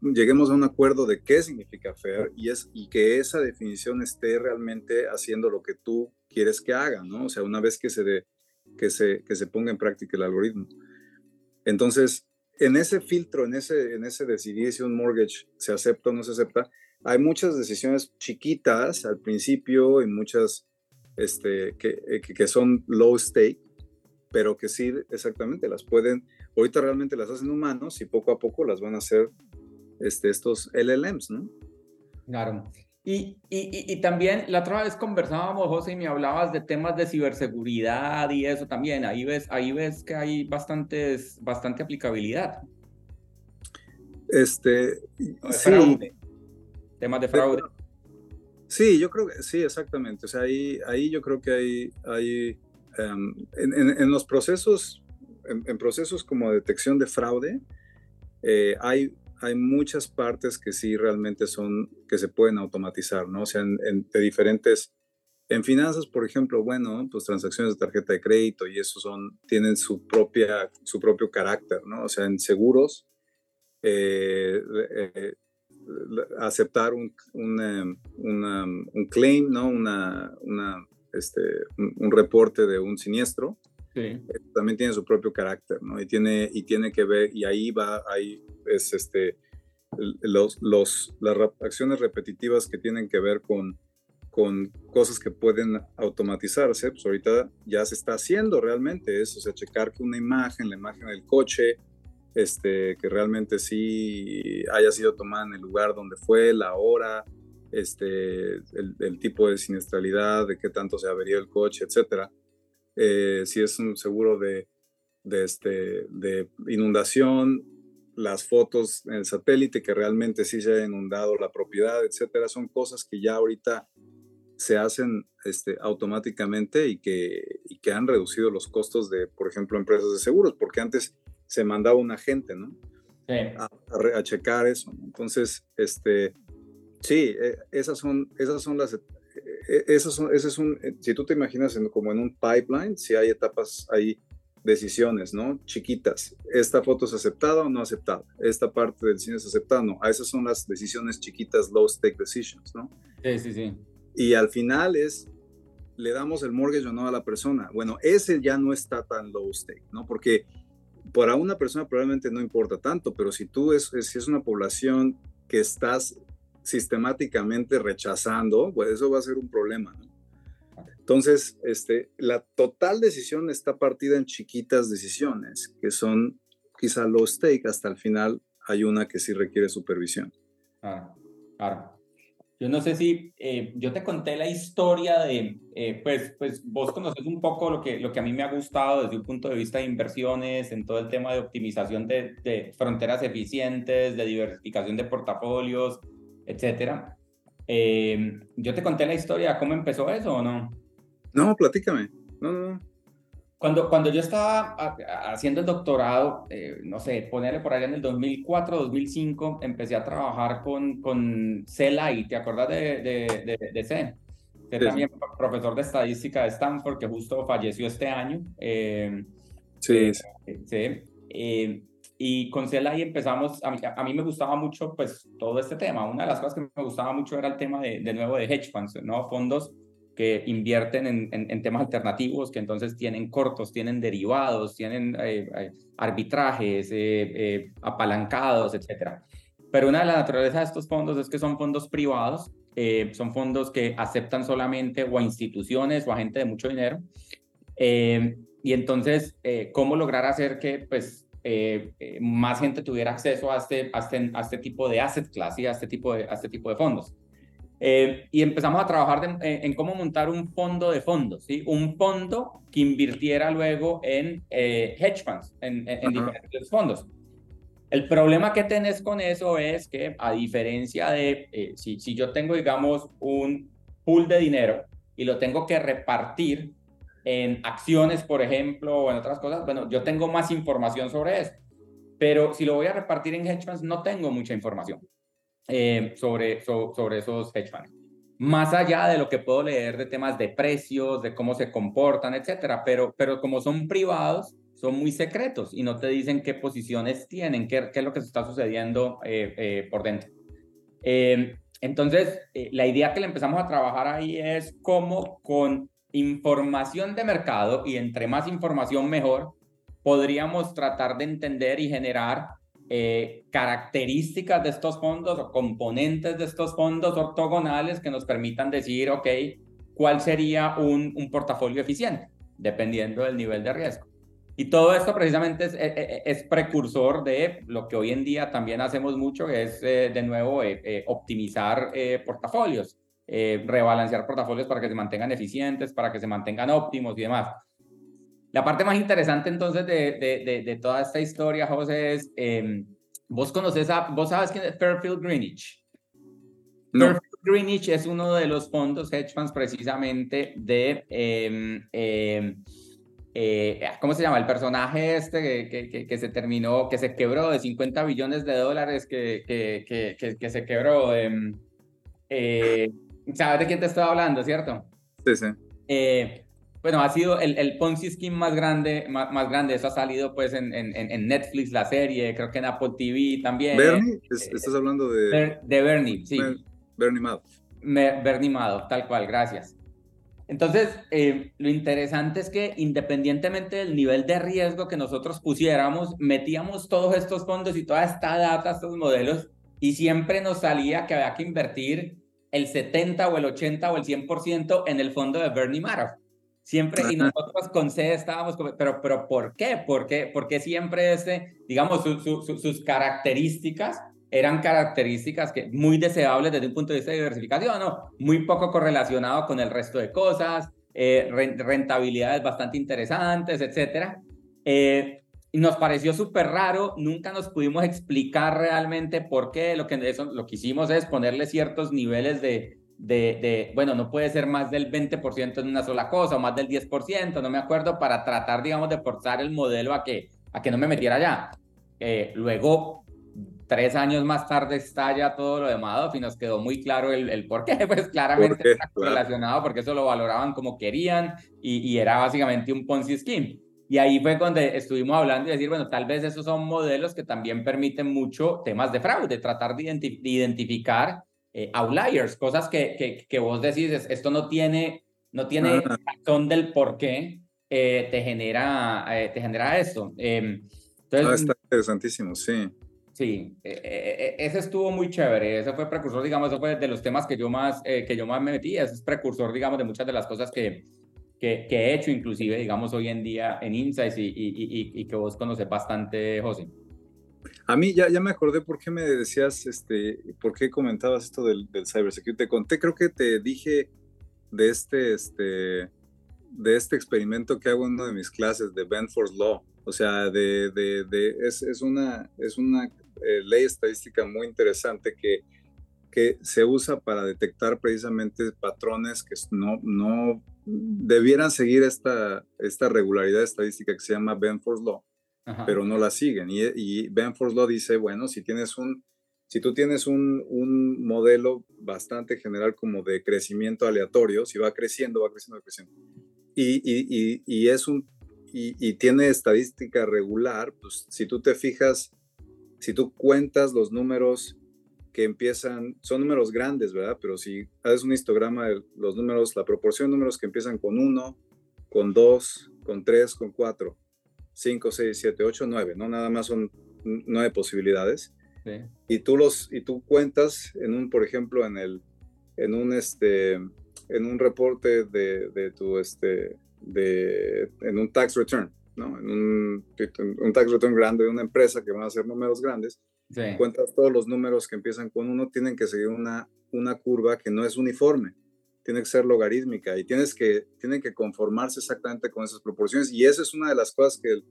lleguemos a un acuerdo de qué significa fair y, es, y que esa definición esté realmente haciendo lo que tú quieres que haga, ¿no? O sea, una vez que se, de, que se, que se ponga en práctica el algoritmo. Entonces, en ese filtro, en ese, en ese decidir si un mortgage se acepta o no se acepta, hay muchas decisiones chiquitas al principio y muchas este, que, eh, que, son low stake, pero que sí, exactamente, las pueden, ahorita realmente las hacen humanos y poco a poco las van a hacer este, estos LLMs, ¿no? Claro. Y, y, y, también la otra vez conversábamos, José, y me hablabas de temas de ciberseguridad y eso también. Ahí ves, ahí ves que hay bastantes, bastante aplicabilidad. Este, sí. Temas de fraude. Sí, yo creo que sí, exactamente. O sea, ahí, ahí yo creo que hay, hay em, en, en, los procesos, en, procesos como detección de fraude, eh, hay hay muchas partes que sí realmente son, que se pueden automatizar, ¿no? O sea, en, de diferentes, en finanzas, por ejemplo, bueno, pues transacciones de tarjeta de crédito y eso son, tienen su propia, su propio carácter, ¿no? O sea, en seguros, eh, eh, aceptar un, un, un, claim, ¿no? Una, una, este, un, reporte de un siniestro, sí. también tiene su propio carácter, ¿no? Y tiene, y tiene que ver, y ahí va, ahí es este, los, los, las acciones repetitivas que tienen que ver con, con cosas que pueden automatizarse, pues ahorita ya se está haciendo realmente eso, o sea, checar que una imagen, la imagen del coche, este, que realmente sí haya sido tomada en el lugar donde fue, la hora, este, el, tipo de siniestralidad, de qué tanto se avería el coche, etcétera. Eh, si es un seguro de, de, este, de inundación, las fotos en el satélite, que realmente sí se ha inundado la propiedad, etcétera, son cosas que ya ahorita se hacen este, automáticamente y que, y que han reducido los costos de, por ejemplo, empresas de seguros, porque antes se mandaba un agente, ¿no? Sí. A, checar eso. Entonces, este, sí, eh, esas son, esas son las, eh, eh, esas son, ese es un, si tú te imaginas como en un pipeline, si hay etapas ahí decisiones, ¿no? Chiquitas. ¿Esta foto es aceptada o no aceptada? ¿Esta parte del cine es aceptada o no? A esas son las decisiones chiquitas, low stake decisions, ¿no? Sí, sí, sí. Y al final es, le damos el mortgage o no a la persona. Bueno, ese ya no está tan low stake, ¿no? Porque para una persona probablemente no importa tanto, pero si tú es, si es una población que estás sistemáticamente rechazando, pues eso va a ser un problema, ¿no? Entonces, este, la total decisión está partida en chiquitas decisiones, que son quizá low stake, hasta el final hay una que sí requiere supervisión. Claro, claro. Yo no sé si eh, yo te conté la historia de, eh, pues, pues vos conoces un poco lo que, lo que a mí me ha gustado desde un punto de vista de inversiones, en todo el tema de optimización de, de fronteras eficientes, de diversificación de portafolios, etcétera. Eh, yo te conté la historia, ¿cómo empezó eso o no? No, platícame. No, no, no. Cuando, cuando yo estaba haciendo el doctorado, eh, no sé, ponerle por allá en el 2004, 2005, empecé a trabajar con, con CELAI, ¿te acuerdas de, de, de, C? Que también profesor de estadística de Stanford, que justo falleció este año. Eh, sí. Eh, sí. Y con CELAI empezamos, a mí, a mí, me gustaba mucho pues todo este tema. Una de las cosas que me gustaba mucho era el tema de, de nuevo de hedge funds, ¿no? Fondos que invierten en, en, temas alternativos, que entonces tienen cortos, tienen derivados, tienen eh, eh, arbitrajes, eh, apalancados, etc. Pero una de las naturalezas de estos fondos es que son fondos privados, son fondos que aceptan solamente o a instituciones o a gente de mucho dinero. y entonces, ¿cómo lograr hacer que pues, más gente tuviera acceso a este, a este, a este tipo de asset class y a este tipo de, a este tipo de fondos? Eh, y empezamos a trabajar en, cómo montar un fondo de fondos, ¿sí? Un fondo que invirtiera luego en eh, hedge funds, en, diferentes fondos. El problema que tenés con eso es que, a diferencia de eh, si, si yo tengo, digamos, un pool de dinero y lo tengo que repartir en acciones, por ejemplo, o en otras cosas, bueno, yo tengo más información sobre eso. Pero si lo voy a repartir en hedge funds, no tengo mucha información. Eh, sobre, sobre esos hedge funds. Más allá de lo que puedo leer de temas de precios, de cómo se comportan, etcétera, pero, pero como son privados, son muy secretos y no te dicen qué posiciones tienen, qué, qué es lo que se está sucediendo eh, eh, por dentro. entonces, la idea que le empezamos a trabajar ahí es cómo con información de mercado y entre más información mejor, podríamos tratar de entender y generar eh, características de estos fondos o componentes de estos fondos ortogonales que nos permitan decir, ok, cuál sería un, un portafolio eficiente, dependiendo del nivel de riesgo. Y todo esto precisamente es, eh, eh, es, precursor de lo que hoy en día también hacemos mucho, que es de nuevo optimizar portafolios, rebalancear portafolios para que se mantengan eficientes, para que se mantengan óptimos y demás. La parte más interesante entonces de, de, de, toda esta historia, José, es, eh, vos conoces a, vos sabes quién es Fairfield Greenwich. No. Fairfield Greenwich es uno de los fondos hedge funds precisamente de, eh, eh, ¿cómo se llama? El personaje este que, que, que, se terminó, que se quebró de 50 billones de dólares, que, que, que, se quebró. ¿Sabes de quién te estoy hablando, cierto? Sí, sí bueno, ha sido el, el Ponzi Scheme más grande, más, grande. Eso ha salido pues en, en, en, Netflix, la serie, creo que en Apple TV también. ¿Bernie? ¿Estás hablando de...? de Bernie, sí. Bernie Madoff. Bernie Madoff, tal cual, gracias. Entonces, eh, lo interesante es que independientemente del nivel de riesgo que nosotros pusiéramos, metíamos todos estos fondos y toda esta data, estos modelos, y siempre nos salía que había que invertir el 70 o el 80 o el 100% en el fondo de Bernie Madoff. Siempre, y nosotros con C estábamos, pero, pero ¿por qué? ¿Por qué, Porque siempre este, digamos, sus características eran características que muy deseables desde un punto de vista de diversificación, ¿no? Muy poco correlacionado con el resto de cosas, eh, rentabilidades bastante interesantes, etcétera. Eh, y nos pareció súper raro, nunca nos pudimos explicar realmente por qué, lo que, eso, lo que hicimos es ponerle ciertos niveles de, de, de, bueno, no puede ser más del 20% en una sola cosa o más del 10%, no me acuerdo, para tratar, digamos, de forzar el modelo a que, a que no me metiera allá. Eh, luego, tres años más tarde está ya todo lo de Madoff y nos quedó muy claro el, el por qué, pues claramente está relacionado porque eso lo valoraban como querían y, y era básicamente un Ponzi scheme. Y ahí fue cuando estuvimos hablando y decir, bueno, tal vez esos son modelos que también permiten mucho temas de fraude, tratar de, identificar eh, outliers, cosas que, que, que, vos decís, esto no tiene, no tiene ah. razón del por qué eh, te, genera, eh, te genera esto. Em, entonces, ah, está interesantísimo, sí. Sí, ese estuvo muy chévere, ese fue precursor, digamos, eso fue de los temas que yo más, que yo más me metí, ese es precursor, digamos, de muchas de las cosas que, que, he hecho inclusive, digamos, hoy en día en Insights y, y, y, que vos conoces bastante, José. A mí ya, ya me acordé por qué me decías, este, por qué comentabas esto del, del cybersecurity. Te conté, creo que te dije de este, este, de este experimento que hago en una de mis clases de Benford's Law. O sea, de, de, de es, es, una, es una eh, ley estadística muy interesante que, que se usa para detectar precisamente patrones que no, no debieran seguir esta, esta regularidad estadística que se llama Benford's Law, pero no la siguen. Y, y Benford's Law dice, bueno, si tienes un, si tú tienes un, un, modelo bastante general como de crecimiento aleatorio, si va creciendo, va creciendo, va creciendo, y, y, y es un, y, tiene estadística regular, pues si tú te fijas, si tú cuentas los números que empiezan, son números grandes, ¿verdad? Pero si haces un histograma de los números, la proporción de números que empiezan con 1, con 2, con 3, con 4, 5, 6, 7, 8, 9, ¿no? Nada más son 9 posibilidades. Sí. Y tú los, y tú cuentas en un, por ejemplo, en el, en un, este, en un reporte de, de tu, este, de, en un tax return, ¿no? En un, un tax return grande de una empresa que van a hacer números grandes, Cuentas todos los números que empiezan con uno, tienen que seguir una, una curva que no es uniforme, tiene que ser logarítmica y tienes que, tienen que conformarse exactamente con esas proporciones. Y esa es una de las cosas que el,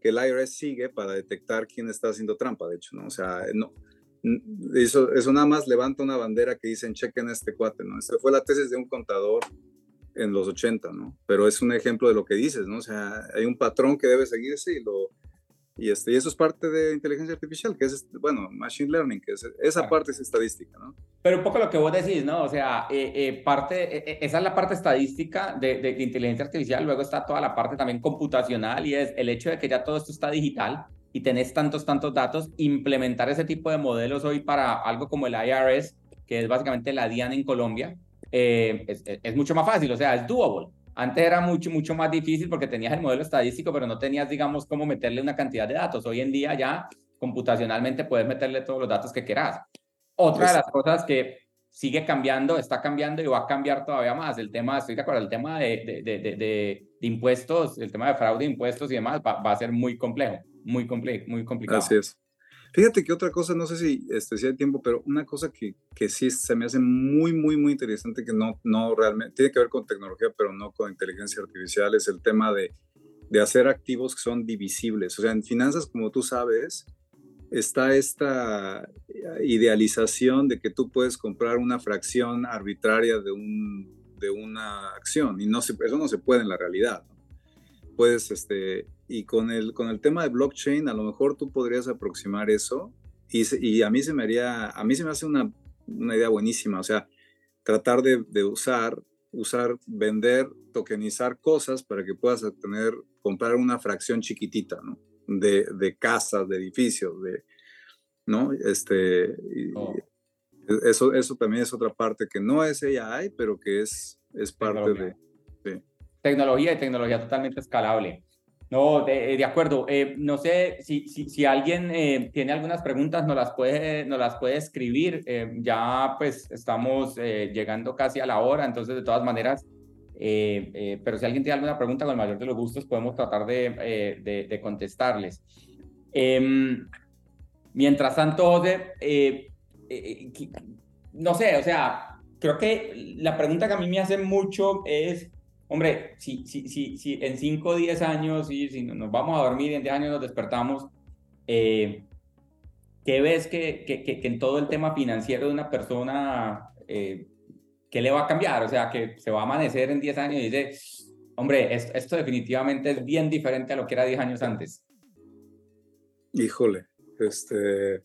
que el IRS sigue para detectar quién está haciendo trampa, de hecho, ¿no? O sea, no, eso, eso nada más levanta una bandera que dicen chequen este cuate, ¿no? Esta fue la tesis de un contador en los 80, ¿no? Pero es un ejemplo de lo que dices, ¿no? O sea, hay un patrón que debe seguirse y lo, y, este, y eso es parte de inteligencia artificial, que es, este, bueno, machine learning, que es, esa parte es estadística, ¿no? Pero un poco lo que vos decís, ¿no? O sea, eh, eh, parte, eh, esa es la parte estadística de, de, inteligencia artificial, luego está toda la parte también computacional y es el hecho de que ya todo esto está digital y tenés tantos, tantos datos, implementar ese tipo de modelos hoy para algo como el IRS, que es básicamente la DIAN en Colombia, es, es mucho más fácil, o sea, es doable. Antes era mucho, mucho más difícil porque tenías el modelo estadístico, pero no tenías, digamos, cómo meterle una cantidad de datos. Hoy en día ya computacionalmente puedes meterle todos los datos que quieras. Otra de las cosas que sigue cambiando, está cambiando y va a cambiar todavía más. El tema, estoy de acuerdo, el tema de, de, de, de impuestos, el tema de fraude de impuestos y demás va, va a ser muy complejo, muy, comple muy complicado. Así es. Fíjate que otra cosa, no sé si, este, si hay tiempo, pero una cosa que, que sí se me hace muy, muy, muy interesante, que no, no realmente tiene que ver con tecnología, pero no con inteligencia artificial, es el tema de, de hacer activos que son divisibles. O sea, en finanzas, como tú sabes, está esta idealización de que tú puedes comprar una fracción arbitraria de, un, de una acción y no se, eso no se puede en la realidad. Puedes este, y con el, con el tema de blockchain, a lo mejor tú podrías aproximar eso y, y a mí se me haría, a mí se me hace una, una idea buenísima, o sea, tratar de, de, usar, usar, vender, tokenizar cosas para que puedas obtener, comprar una fracción chiquitita, ¿no? De, de casas, de edificios, de, ¿no? Este, oh. eso, eso también es otra parte que no es AI, pero que es, es parte de, de... Tecnología y tecnología totalmente escalable. No, de, acuerdo. Eh, no sé si, si, alguien eh, tiene algunas preguntas, nos las puede, nos las puede escribir. Eh, ya pues estamos llegando casi a la hora, entonces de todas maneras, pero si alguien tiene alguna pregunta, con el mayor de los gustos podemos tratar de, de, de contestarles. Em, mientras tanto, José, no sé, o sea, creo que la pregunta que a mí me hace mucho es hombre, si, si, si, si en 5 o 10 años, si, si nos vamos a dormir y en 10 años nos despertamos, eh, ¿qué ves que, que, que, en todo el tema financiero de una persona, eh, ¿qué le va a cambiar? O sea, que se va a amanecer en 10 años y dice, hombre, esto, definitivamente es bien diferente a lo que era 10 años antes. Híjole, este...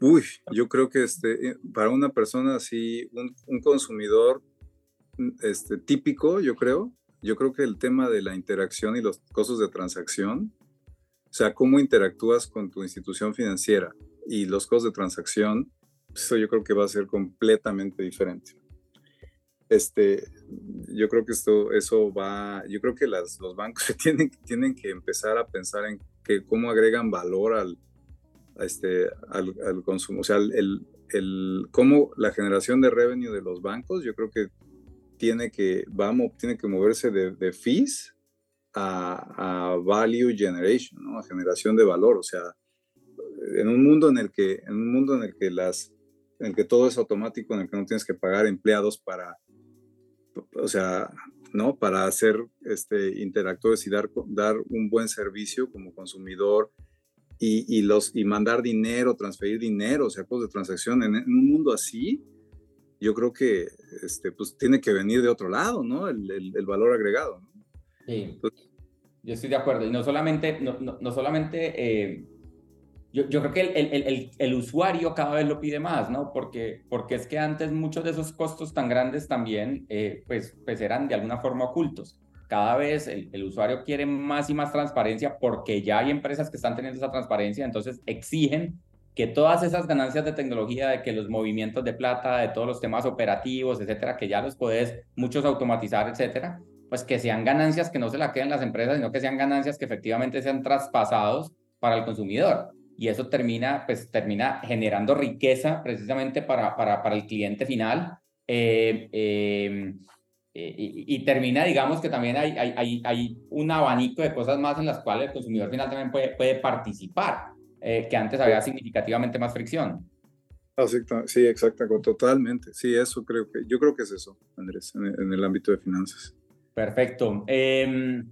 Uy, yo creo que este, eh, para una persona así, un, consumidor este, típico, yo creo, yo creo que el tema de la interacción y los costos de transacción, o sea, cómo interactúas con tu institución financiera y los costos de transacción, eso yo creo que va a ser completamente diferente. Este, yo creo que esto, eso va, yo creo que los bancos tienen, tienen que empezar a pensar en que cómo agregan valor al, este, al, al consumo, o sea, el, el, cómo la generación de revenue de los bancos, yo creo que tiene que, vamos, tiene que moverse de, de fees a, a, value generation, ¿no? a generación de valor. O sea, en un mundo en el que, en un mundo en el que las, en el que todo es automático, en el que no tienes que pagar empleados para, o sea, ¿no? Para hacer este, interactores y dar, dar un buen servicio como consumidor y, y, los, y mandar dinero, transferir dinero, o sea, cosas de transacción. En, en, un mundo así, yo creo que este, pues, tiene que venir de otro lado, ¿no? El, el, el valor agregado. ¿no? Sí, Entonces, yo estoy de acuerdo. Y no solamente, no, no, no solamente eh, yo, yo, creo que el, el, el, usuario cada vez lo pide más, ¿no? Porque, porque es que antes muchos de esos costos tan grandes también, eh, pues, pues eran de alguna forma ocultos. Cada vez el, usuario quiere más y más transparencia porque ya hay empresas que están teniendo esa transparencia, entonces exigen que todas esas ganancias de tecnología, de que los movimientos de plata, de todos los temas operativos, etcétera, que ya los puedes muchos automatizar, etcétera, pues que sean ganancias que no se la queden las empresas, sino que sean ganancias que efectivamente sean traspasados para el consumidor. Y eso termina, pues, termina generando riqueza precisamente para, para, para el cliente final. Eh, eh, y, y, termina, digamos que también hay, hay, hay, un abanico de cosas más en las cuales el consumidor final también puede, puede participar eh, que antes había significativamente más fricción. Sí, exacto, totalmente. Sí, eso creo que, yo creo que es eso, Andrés, en, en el ámbito de finanzas. Perfecto. Eh,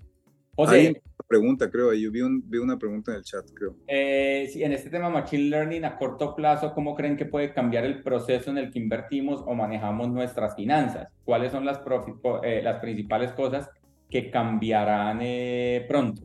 José. Hay una pregunta, creo, yo vi, un, vi, una pregunta en el chat, creo. Eh, sí, en este tema Machine Learning a corto plazo, ¿cómo creen que puede cambiar el proceso en el que invertimos o manejamos nuestras finanzas? ¿Cuáles son las, eh, las principales cosas que cambiarán eh, pronto?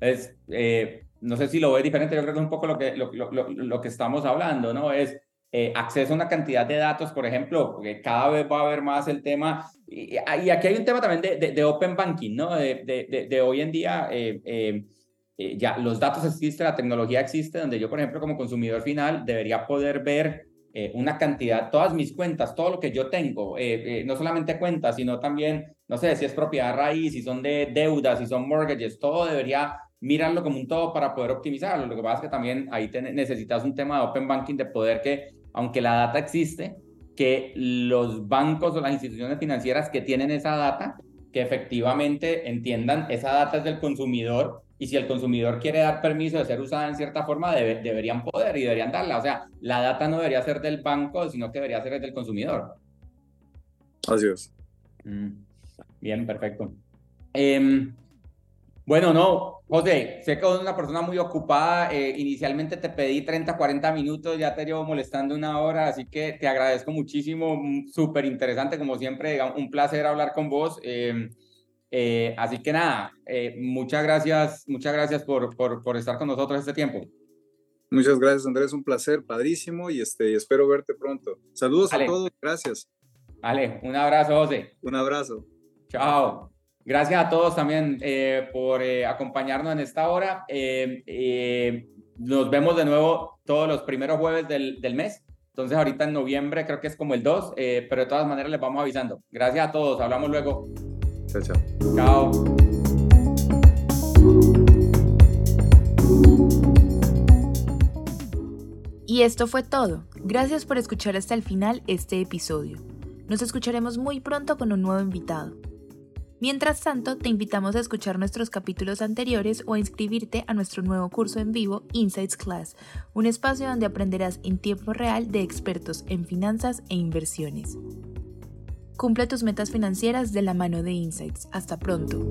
Es, eh, no sé si lo ve diferente, yo creo que es un poco lo que, lo, lo, lo que estamos hablando, ¿no? Es eh, acceso a una cantidad de datos, por ejemplo, porque cada vez va a haber más el tema, y, y aquí hay un tema también de, de, de Open Banking, ¿no? De, de, hoy en día, eh, eh, ya los datos existen, la tecnología existe, donde yo, por ejemplo, como consumidor final, debería poder ver una cantidad, todas mis cuentas, todo lo que yo tengo, no solamente cuentas, sino también, no sé, si es propiedad raíz, si son de deudas, si son mortgages, todo debería mirarlo como un todo para poder optimizarlo. Lo que pasa es que también ahí te necesitas un tema de open banking de poder que, aunque la data existe, que los bancos o las instituciones financieras que tienen esa data, que efectivamente entiendan esa data es del consumidor y si el consumidor quiere dar permiso de ser usada en cierta forma, debe, deberían poder y deberían darla. O sea, la data no debería ser del banco, sino que debería ser del consumidor. Así es. Mm, bien, perfecto. Eh, bueno, no, José, sé que eres una persona muy ocupada. Eh, inicialmente te pedí 30, 40 minutos, ya te llevo molestando una hora, así que te agradezco muchísimo, mm, súper interesante, como siempre, un placer hablar con vos. Eh, eh, así que nada, eh, muchas gracias, muchas gracias por, por, por, estar con nosotros este tiempo. Muchas gracias, Andrés, un placer, padrísimo, y este, espero verte pronto. Saludos a todos, gracias. Vale, un abrazo, José. Un abrazo. Chao. Gracias a todos también eh, por eh, acompañarnos en esta hora. Eh, eh, nos vemos de nuevo todos los primeros jueves del, del, mes. Entonces ahorita en noviembre creo que es como el 2, eh, pero de todas maneras les vamos avisando. Gracias a todos. Hablamos luego. Chao, chao. Chao. Y esto fue todo. Gracias por escuchar hasta el final este episodio. Nos escucharemos muy pronto con un nuevo invitado. Mientras tanto, te invitamos a escuchar nuestros capítulos anteriores o a inscribirte a nuestro nuevo curso en vivo Insights Class, un espacio donde aprenderás en tiempo real de expertos en finanzas e inversiones. Cumple tus metas financieras de la mano de Insights. Hasta pronto.